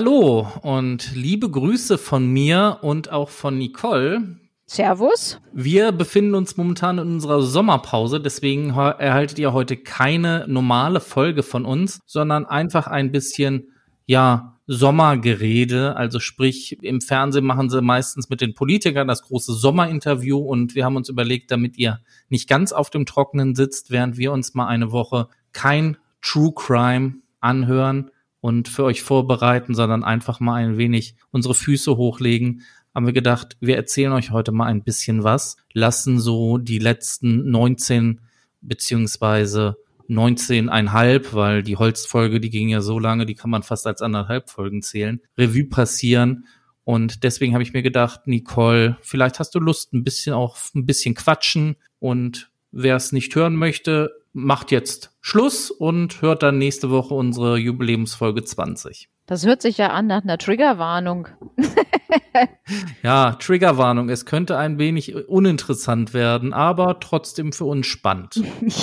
Hallo und liebe Grüße von mir und auch von Nicole. Servus. Wir befinden uns momentan in unserer Sommerpause, deswegen erhaltet ihr heute keine normale Folge von uns, sondern einfach ein bisschen, ja, Sommergerede. Also sprich, im Fernsehen machen sie meistens mit den Politikern das große Sommerinterview und wir haben uns überlegt, damit ihr nicht ganz auf dem Trockenen sitzt, während wir uns mal eine Woche kein True Crime anhören und für euch vorbereiten, sondern einfach mal ein wenig unsere Füße hochlegen, haben wir gedacht, wir erzählen euch heute mal ein bisschen was, lassen so die letzten 19 beziehungsweise 19,5, weil die Holzfolge, die ging ja so lange, die kann man fast als anderthalb Folgen zählen, Revue passieren. Und deswegen habe ich mir gedacht, Nicole, vielleicht hast du Lust, ein bisschen auch ein bisschen quatschen. Und wer es nicht hören möchte, macht jetzt Schluss und hört dann nächste Woche unsere Jubiläumsfolge 20. Das hört sich ja an nach einer Triggerwarnung. ja, Triggerwarnung. Es könnte ein wenig uninteressant werden, aber trotzdem für uns spannend.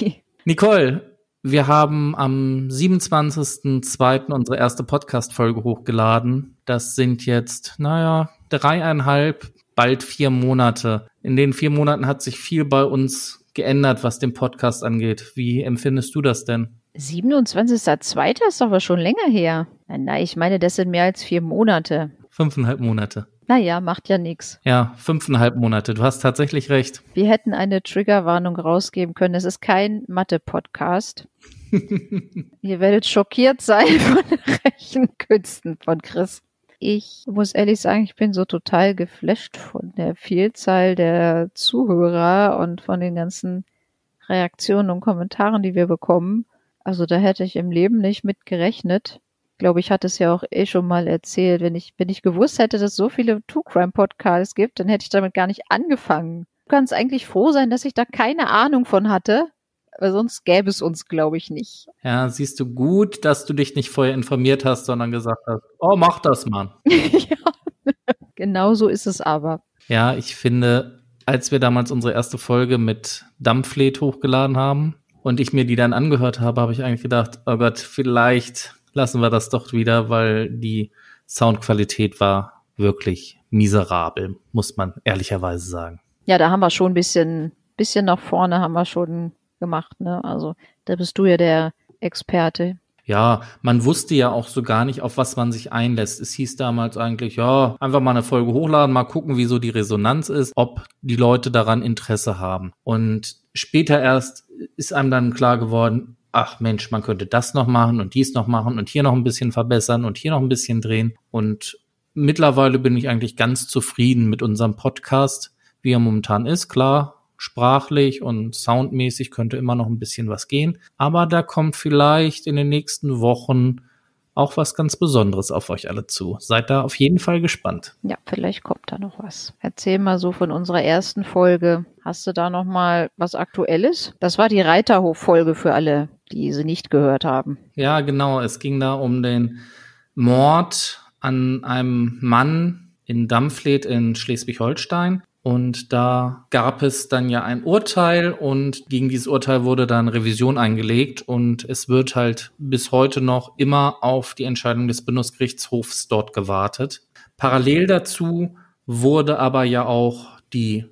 Nicole, wir haben am 27.02. unsere erste Podcast-Folge hochgeladen. Das sind jetzt, naja, dreieinhalb, bald vier Monate. In den vier Monaten hat sich viel bei uns geändert, was den Podcast angeht. Wie empfindest du das denn? 27.02. ist aber schon länger her. Nein, ich meine, das sind mehr als vier Monate. Fünfeinhalb Monate. Naja, macht ja nichts. Ja, fünfeinhalb Monate. Du hast tatsächlich recht. Wir hätten eine Triggerwarnung rausgeben können. Es ist kein Mathe-Podcast. Ihr werdet schockiert sein von den Rechenkünsten von Chris. Ich muss ehrlich sagen, ich bin so total geflasht von der Vielzahl der Zuhörer und von den ganzen Reaktionen und Kommentaren, die wir bekommen. Also da hätte ich im Leben nicht mit gerechnet glaube ich, hat es ja auch eh schon mal erzählt. Wenn ich, wenn ich gewusst hätte, dass es so viele True Crime Podcasts gibt, dann hätte ich damit gar nicht angefangen. Du kannst eigentlich froh sein, dass ich da keine Ahnung von hatte, weil sonst gäbe es uns, glaube ich, nicht. Ja, siehst du gut, dass du dich nicht vorher informiert hast, sondern gesagt hast, oh, mach das, Mann. ja, genau so ist es aber. Ja, ich finde, als wir damals unsere erste Folge mit Dampflet hochgeladen haben und ich mir die dann angehört habe, habe ich eigentlich gedacht, oh Gott, vielleicht lassen wir das doch wieder, weil die Soundqualität war wirklich miserabel, muss man ehrlicherweise sagen. Ja, da haben wir schon ein bisschen, bisschen nach vorne haben wir schon gemacht, ne? Also da bist du ja der Experte. Ja, man wusste ja auch so gar nicht, auf was man sich einlässt. Es hieß damals eigentlich, ja, einfach mal eine Folge hochladen, mal gucken, wie so die Resonanz ist, ob die Leute daran Interesse haben. Und später erst ist einem dann klar geworden, ach Mensch, man könnte das noch machen und dies noch machen und hier noch ein bisschen verbessern und hier noch ein bisschen drehen. Und mittlerweile bin ich eigentlich ganz zufrieden mit unserem Podcast, wie er momentan ist. Klar, sprachlich und soundmäßig könnte immer noch ein bisschen was gehen. Aber da kommt vielleicht in den nächsten Wochen auch was ganz Besonderes auf euch alle zu. Seid da auf jeden Fall gespannt. Ja, vielleicht kommt da noch was. Erzähl mal so von unserer ersten Folge. Hast du da noch mal was Aktuelles? Das war die Reiterhof-Folge für alle, die sie nicht gehört haben. Ja, genau. Es ging da um den Mord an einem Mann in Dampfleth in Schleswig-Holstein. Und da gab es dann ja ein Urteil und gegen dieses Urteil wurde dann Revision eingelegt und es wird halt bis heute noch immer auf die Entscheidung des Bundesgerichtshofs dort gewartet. Parallel dazu wurde aber ja auch die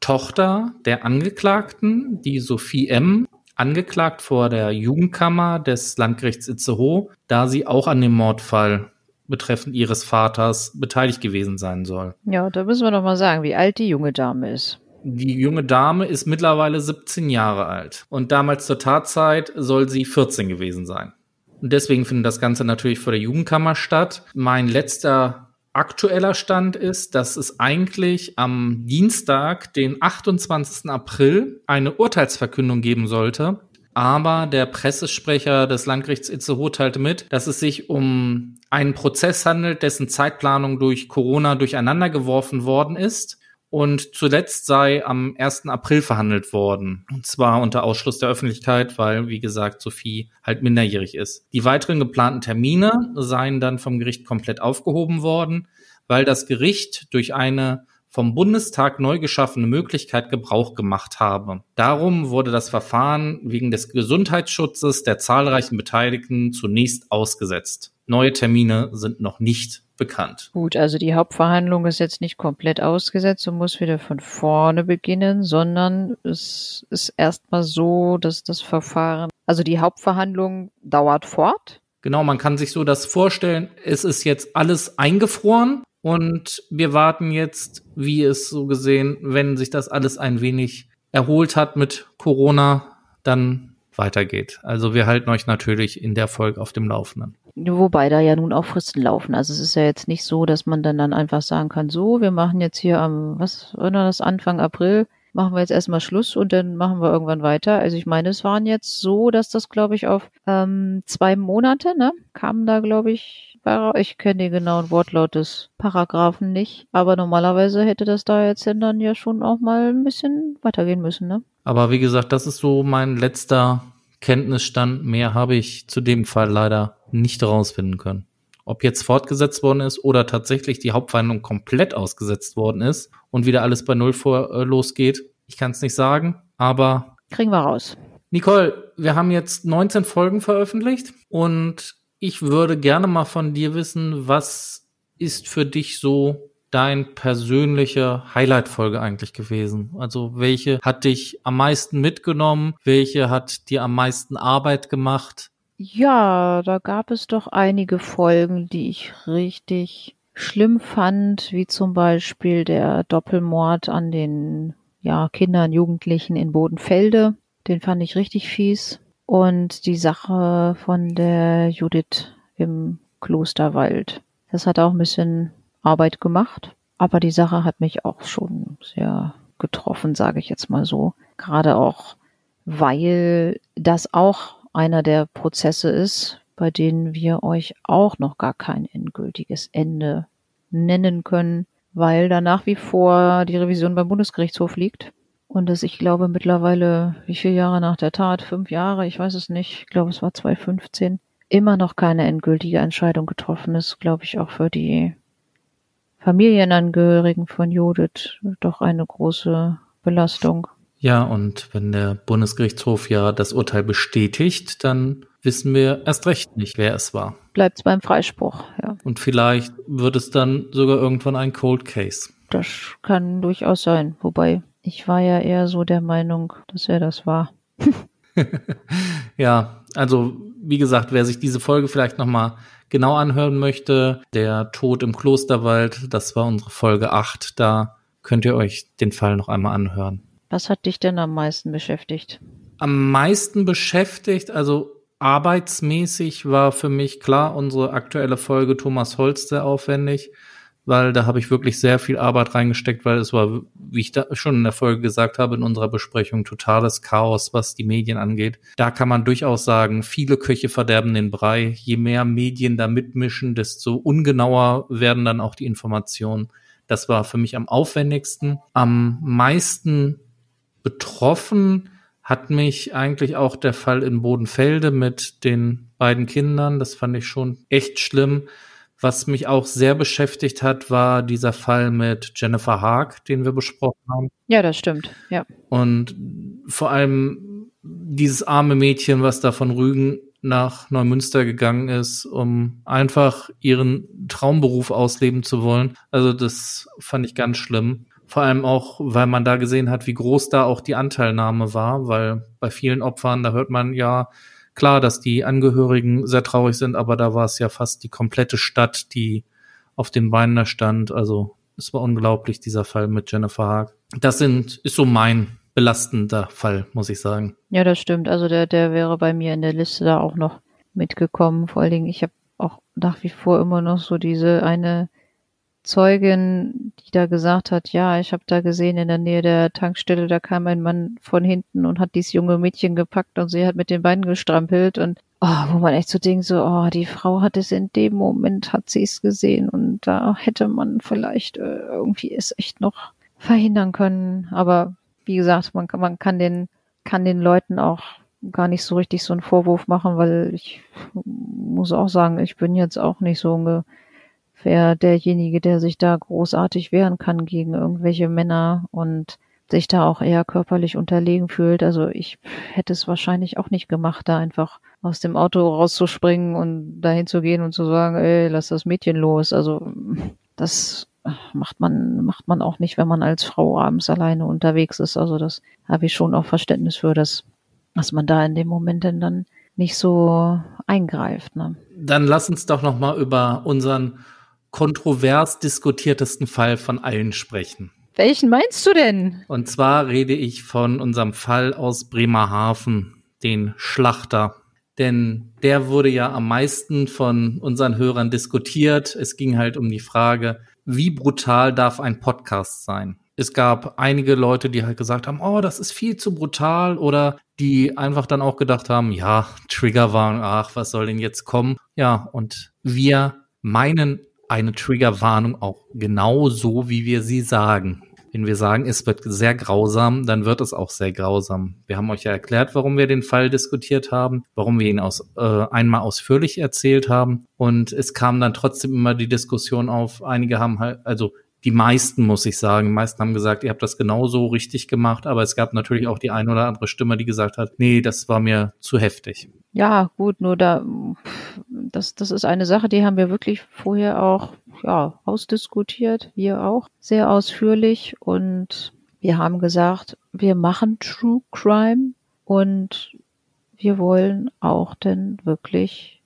Tochter der Angeklagten, die Sophie M., angeklagt vor der Jugendkammer des Landgerichts Itzehoe, da sie auch an dem Mordfall betreffend ihres Vaters beteiligt gewesen sein soll. Ja, da müssen wir doch mal sagen, wie alt die junge Dame ist. Die junge Dame ist mittlerweile 17 Jahre alt und damals zur Tatzeit soll sie 14 gewesen sein. Und deswegen findet das Ganze natürlich vor der Jugendkammer statt. Mein letzter aktueller Stand ist, dass es eigentlich am Dienstag, den 28. April, eine Urteilsverkündung geben sollte. Aber der Pressesprecher des Landgerichts Itzehoe teilte mit, dass es sich um einen Prozess handelt, dessen Zeitplanung durch Corona durcheinander geworfen worden ist. Und zuletzt sei am 1. April verhandelt worden. Und zwar unter Ausschluss der Öffentlichkeit, weil, wie gesagt, Sophie halt minderjährig ist. Die weiteren geplanten Termine seien dann vom Gericht komplett aufgehoben worden, weil das Gericht durch eine vom Bundestag neu geschaffene Möglichkeit Gebrauch gemacht habe. Darum wurde das Verfahren wegen des Gesundheitsschutzes der zahlreichen Beteiligten zunächst ausgesetzt. neue Termine sind noch nicht bekannt. Gut, also die Hauptverhandlung ist jetzt nicht komplett ausgesetzt und muss wieder von vorne beginnen, sondern es ist erstmal so, dass das Verfahren, also die Hauptverhandlung dauert fort. Genau, man kann sich so das vorstellen, es ist jetzt alles eingefroren und wir warten jetzt, wie es so gesehen, wenn sich das alles ein wenig erholt hat mit Corona, dann weitergeht. Also wir halten euch natürlich in der Folge auf dem Laufenden. Wobei da ja nun auch Fristen laufen. Also es ist ja jetzt nicht so, dass man dann, dann einfach sagen kann, so, wir machen jetzt hier am, was war das, Anfang April, machen wir jetzt erstmal Schluss und dann machen wir irgendwann weiter. Also ich meine, es waren jetzt so, dass das, glaube ich, auf ähm, zwei Monate, ne, kamen da, glaube ich, ich kenne den genauen Wortlaut des Paragraphen nicht, aber normalerweise hätte das da jetzt dann ja schon auch mal ein bisschen weitergehen müssen, ne? Aber wie gesagt, das ist so mein letzter Kenntnisstand. Mehr habe ich zu dem Fall leider nicht herausfinden können. Ob jetzt fortgesetzt worden ist oder tatsächlich die Hauptverhandlung komplett ausgesetzt worden ist und wieder alles bei Null vor, äh, losgeht, ich kann es nicht sagen, aber. Kriegen wir raus. Nicole, wir haben jetzt 19 Folgen veröffentlicht und ich würde gerne mal von dir wissen, was ist für dich so dein persönliche Highlight-Folge eigentlich gewesen? Also welche hat dich am meisten mitgenommen? Welche hat dir am meisten Arbeit gemacht? Ja, da gab es doch einige Folgen, die ich richtig schlimm fand, wie zum Beispiel der Doppelmord an den ja, Kindern, Jugendlichen in Bodenfelde. Den fand ich richtig fies. Und die Sache von der Judith im Klosterwald. Das hat auch ein bisschen Arbeit gemacht. Aber die Sache hat mich auch schon sehr getroffen, sage ich jetzt mal so. Gerade auch, weil das auch einer der Prozesse ist, bei denen wir euch auch noch gar kein endgültiges Ende nennen können, weil da nach wie vor die Revision beim Bundesgerichtshof liegt. Und dass ich glaube mittlerweile, wie viele Jahre nach der Tat, fünf Jahre, ich weiß es nicht, ich glaube es war 2015, immer noch keine endgültige Entscheidung getroffen ist, glaube ich auch für die Familienangehörigen von Judith doch eine große Belastung. Ja, und wenn der Bundesgerichtshof ja das Urteil bestätigt, dann wissen wir erst recht nicht, wer es war. Bleibt beim Freispruch, ja. Und vielleicht wird es dann sogar irgendwann ein Cold Case. Das kann durchaus sein. Wobei, ich war ja eher so der Meinung, dass er das war. ja, also wie gesagt, wer sich diese Folge vielleicht nochmal genau anhören möchte, der Tod im Klosterwald, das war unsere Folge 8, da könnt ihr euch den Fall noch einmal anhören. Was hat dich denn am meisten beschäftigt? Am meisten beschäftigt, also arbeitsmäßig war für mich klar unsere aktuelle Folge Thomas Holz sehr aufwendig weil da habe ich wirklich sehr viel Arbeit reingesteckt, weil es war, wie ich da schon in der Folge gesagt habe, in unserer Besprechung totales Chaos, was die Medien angeht. Da kann man durchaus sagen, viele Köche verderben den Brei. Je mehr Medien da mitmischen, desto ungenauer werden dann auch die Informationen. Das war für mich am aufwendigsten. Am meisten betroffen hat mich eigentlich auch der Fall in Bodenfelde mit den beiden Kindern. Das fand ich schon echt schlimm was mich auch sehr beschäftigt hat, war dieser Fall mit Jennifer Haag, den wir besprochen haben. Ja, das stimmt, ja. Und vor allem dieses arme Mädchen, was da von Rügen nach Neumünster gegangen ist, um einfach ihren Traumberuf ausleben zu wollen. Also das fand ich ganz schlimm. Vor allem auch, weil man da gesehen hat, wie groß da auch die Anteilnahme war, weil bei vielen Opfern, da hört man ja, Klar, dass die Angehörigen sehr traurig sind, aber da war es ja fast die komplette Stadt, die auf den Beinen da stand. Also es war unglaublich, dieser Fall mit Jennifer Haag. Das sind, ist so mein belastender Fall, muss ich sagen. Ja, das stimmt. Also der, der wäre bei mir in der Liste da auch noch mitgekommen. Vor allen Dingen, ich habe auch nach wie vor immer noch so diese eine Zeugin, die da gesagt hat, ja, ich habe da gesehen in der Nähe der Tankstelle, da kam ein Mann von hinten und hat dieses junge Mädchen gepackt und sie hat mit den Beinen gestrampelt und oh, wo man echt so denkt, so, oh, die Frau hat es in dem Moment, hat sie es gesehen und da hätte man vielleicht äh, irgendwie es echt noch verhindern können. Aber wie gesagt, man kann, man kann den, kann den Leuten auch gar nicht so richtig so einen Vorwurf machen, weil ich muss auch sagen, ich bin jetzt auch nicht so ein wäre derjenige, der sich da großartig wehren kann gegen irgendwelche Männer. Und sich da auch eher körperlich unterlegen fühlt. Also ich hätte es wahrscheinlich auch nicht gemacht, da einfach aus dem Auto rauszuspringen und dahin zu gehen und zu sagen, ey, lass das Mädchen los. Also das macht man, macht man auch nicht, wenn man als Frau abends alleine unterwegs ist. Also das habe ich schon auch Verständnis für, dass, dass man da in dem Moment dann nicht so eingreift. Ne? Dann lass uns doch noch mal über unseren kontrovers diskutiertesten Fall von allen sprechen. Welchen meinst du denn? Und zwar rede ich von unserem Fall aus Bremerhaven, den Schlachter. Denn der wurde ja am meisten von unseren Hörern diskutiert. Es ging halt um die Frage, wie brutal darf ein Podcast sein? Es gab einige Leute, die halt gesagt haben, oh, das ist viel zu brutal oder die einfach dann auch gedacht haben, ja, Triggerwarnung, ach, was soll denn jetzt kommen? Ja, und wir meinen eine Triggerwarnung auch genau so, wie wir sie sagen. Wenn wir sagen, es wird sehr grausam, dann wird es auch sehr grausam. Wir haben euch ja erklärt, warum wir den Fall diskutiert haben, warum wir ihn aus, äh, einmal ausführlich erzählt haben. Und es kam dann trotzdem immer die Diskussion auf. Einige haben halt, also die meisten, muss ich sagen, die meisten haben gesagt, ihr habt das genauso richtig gemacht, aber es gab natürlich auch die ein oder andere Stimme, die gesagt hat, nee, das war mir zu heftig. Ja, gut, nur da, das, das ist eine Sache, die haben wir wirklich vorher auch, ja, ausdiskutiert, wir auch, sehr ausführlich. Und wir haben gesagt, wir machen True Crime und wir wollen auch denn wirklich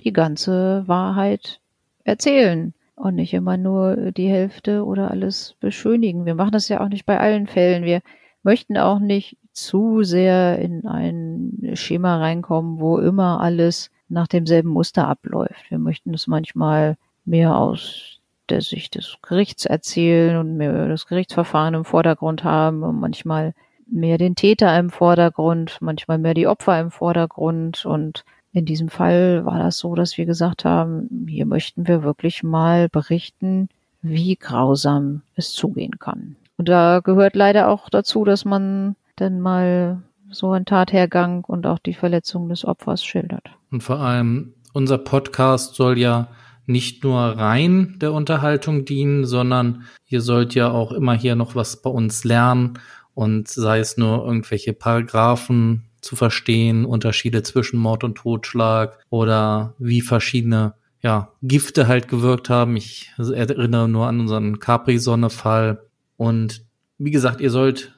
die ganze Wahrheit erzählen und nicht immer nur die Hälfte oder alles beschönigen. Wir machen das ja auch nicht bei allen Fällen. Wir möchten auch nicht zu sehr in ein Schema reinkommen, wo immer alles nach demselben Muster abläuft. Wir möchten es manchmal mehr aus der Sicht des Gerichts erzählen und mehr das Gerichtsverfahren im Vordergrund haben und manchmal mehr den Täter im Vordergrund, manchmal mehr die Opfer im Vordergrund und in diesem Fall war das so, dass wir gesagt haben, hier möchten wir wirklich mal berichten, wie grausam es zugehen kann. Und da gehört leider auch dazu, dass man dann mal so einen Tathergang und auch die Verletzung des Opfers schildert. Und vor allem, unser Podcast soll ja nicht nur rein der Unterhaltung dienen, sondern ihr sollt ja auch immer hier noch was bei uns lernen und sei es nur irgendwelche Paragraphen zu verstehen, Unterschiede zwischen Mord und Totschlag oder wie verschiedene ja, Gifte halt gewirkt haben. Ich erinnere nur an unseren Capri-Sonne-Fall. Und wie gesagt, ihr sollt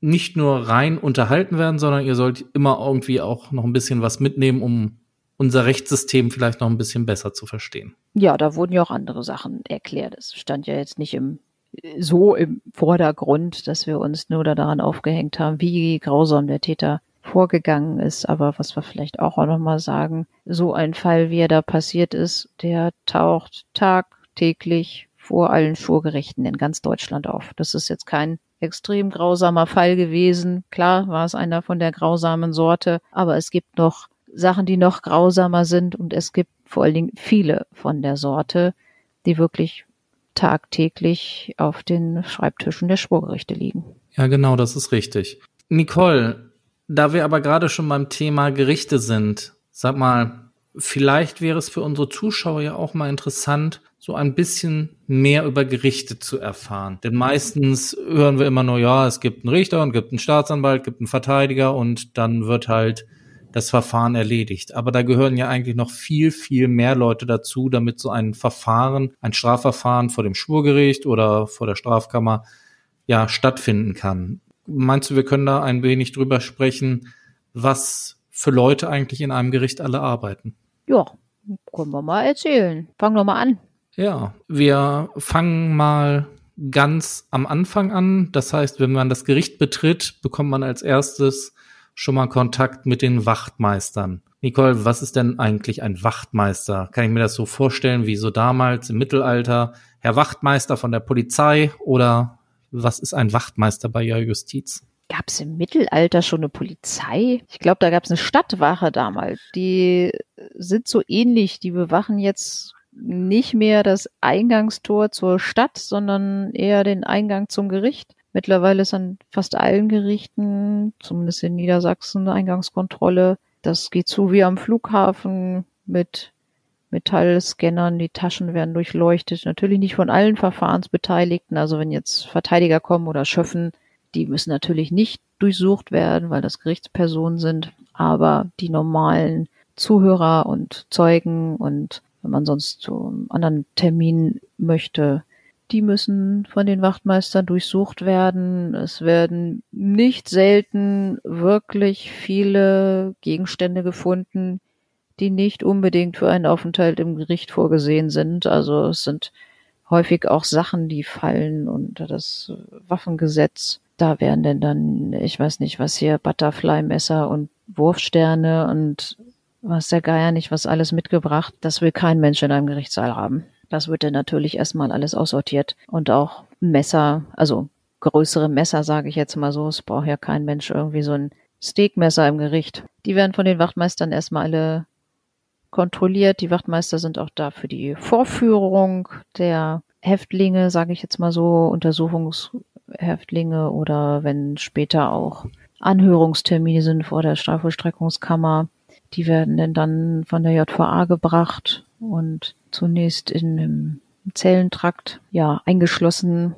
nicht nur rein unterhalten werden, sondern ihr sollt immer irgendwie auch noch ein bisschen was mitnehmen, um unser Rechtssystem vielleicht noch ein bisschen besser zu verstehen. Ja, da wurden ja auch andere Sachen erklärt. Es stand ja jetzt nicht im so im Vordergrund, dass wir uns nur daran aufgehängt haben, wie grausam der Täter vorgegangen ist. Aber was wir vielleicht auch noch mal sagen, so ein Fall, wie er da passiert ist, der taucht tagtäglich vor allen Schurgerichten in ganz Deutschland auf. Das ist jetzt kein extrem grausamer Fall gewesen. Klar war es einer von der grausamen Sorte, aber es gibt noch Sachen, die noch grausamer sind und es gibt vor allen Dingen viele von der Sorte, die wirklich tagtäglich auf den Schreibtischen der Schwurgerichte liegen. Ja, genau, das ist richtig. Nicole, da wir aber gerade schon beim Thema Gerichte sind, sag mal, vielleicht wäre es für unsere Zuschauer ja auch mal interessant, so ein bisschen mehr über Gerichte zu erfahren. Denn meistens hören wir immer nur, ja, es gibt einen Richter und gibt einen Staatsanwalt, gibt einen Verteidiger und dann wird halt das Verfahren erledigt. Aber da gehören ja eigentlich noch viel, viel mehr Leute dazu, damit so ein Verfahren, ein Strafverfahren vor dem Schwurgericht oder vor der Strafkammer ja stattfinden kann. Meinst du, wir können da ein wenig drüber sprechen, was für Leute eigentlich in einem Gericht alle arbeiten? Ja, können wir mal erzählen. Fangen wir mal an. Ja, wir fangen mal ganz am Anfang an. Das heißt, wenn man das Gericht betritt, bekommt man als erstes schon mal Kontakt mit den Wachtmeistern. Nicole, was ist denn eigentlich ein Wachtmeister? Kann ich mir das so vorstellen wie so damals im Mittelalter? Herr Wachtmeister von der Polizei oder was ist ein Wachtmeister bei der Justiz? Gab es im Mittelalter schon eine Polizei? Ich glaube, da gab es eine Stadtwache damals. Die sind so ähnlich. Die bewachen jetzt nicht mehr das Eingangstor zur Stadt, sondern eher den Eingang zum Gericht. Mittlerweile ist an fast allen Gerichten, zumindest in Niedersachsen, eine Eingangskontrolle. Das geht zu wie am Flughafen mit Metallscannern, die Taschen werden durchleuchtet. Natürlich nicht von allen Verfahrensbeteiligten. Also wenn jetzt Verteidiger kommen oder Schöffen, Die müssen natürlich nicht durchsucht werden, weil das Gerichtspersonen sind, aber die normalen Zuhörer und Zeugen und wenn man sonst zu einem anderen Termin möchte, die müssen von den Wachtmeistern durchsucht werden. Es werden nicht selten wirklich viele Gegenstände gefunden, die nicht unbedingt für einen Aufenthalt im Gericht vorgesehen sind. Also es sind häufig auch Sachen, die fallen unter das Waffengesetz. Da werden denn dann, ich weiß nicht, was hier, Butterfly-Messer und Wurfsterne und was der Geier nicht, was alles mitgebracht. Das will kein Mensch in einem Gerichtssaal haben. Das wird dann natürlich erstmal alles aussortiert und auch Messer, also größere Messer, sage ich jetzt mal so. Es braucht ja kein Mensch irgendwie so ein Steakmesser im Gericht. Die werden von den Wachtmeistern erstmal alle kontrolliert. Die Wachtmeister sind auch da für die Vorführung der Häftlinge, sage ich jetzt mal so, Untersuchungshäftlinge oder wenn später auch Anhörungstermine sind vor der Strafvollstreckungskammer. Die werden dann von der JVA gebracht und zunächst in einem Zellentrakt ja eingeschlossen,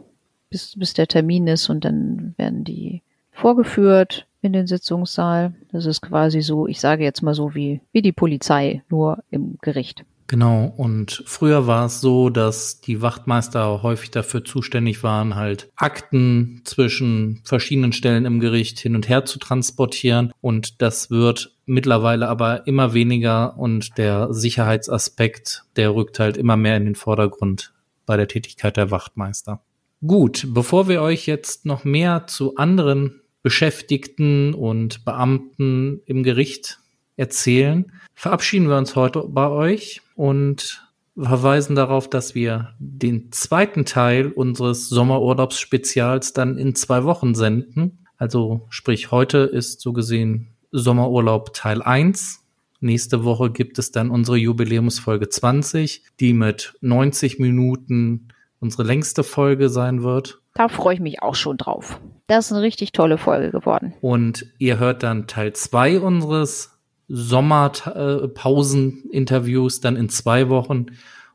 bis, bis der Termin ist und dann werden die vorgeführt in den Sitzungssaal. Das ist quasi so, ich sage jetzt mal so wie, wie die Polizei, nur im Gericht. Genau, und früher war es so, dass die Wachtmeister häufig dafür zuständig waren, halt Akten zwischen verschiedenen Stellen im Gericht hin und her zu transportieren. Und das wird mittlerweile aber immer weniger und der Sicherheitsaspekt, der rückt halt immer mehr in den Vordergrund bei der Tätigkeit der Wachtmeister. Gut, bevor wir euch jetzt noch mehr zu anderen Beschäftigten und Beamten im Gericht erzählen, verabschieden wir uns heute bei euch und verweisen darauf, dass wir den zweiten Teil unseres Sommerurlaubsspezials dann in zwei Wochen senden. Also sprich, heute ist so gesehen Sommerurlaub Teil 1. Nächste Woche gibt es dann unsere Jubiläumsfolge 20, die mit 90 Minuten unsere längste Folge sein wird. Da freue ich mich auch schon drauf. Das ist eine richtig tolle Folge geworden. Und ihr hört dann Teil 2 unseres Sommerpausen-Interviews dann in zwei Wochen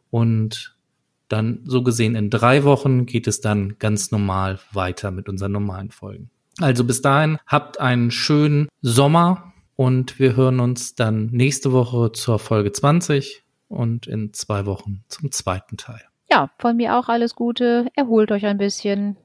und dann so gesehen in drei Wochen geht es dann ganz normal weiter mit unseren normalen Folgen. Also bis dahin habt einen schönen Sommer und wir hören uns dann nächste Woche zur Folge 20 und in zwei Wochen zum zweiten Teil. Ja, von mir auch alles Gute. Erholt euch ein bisschen.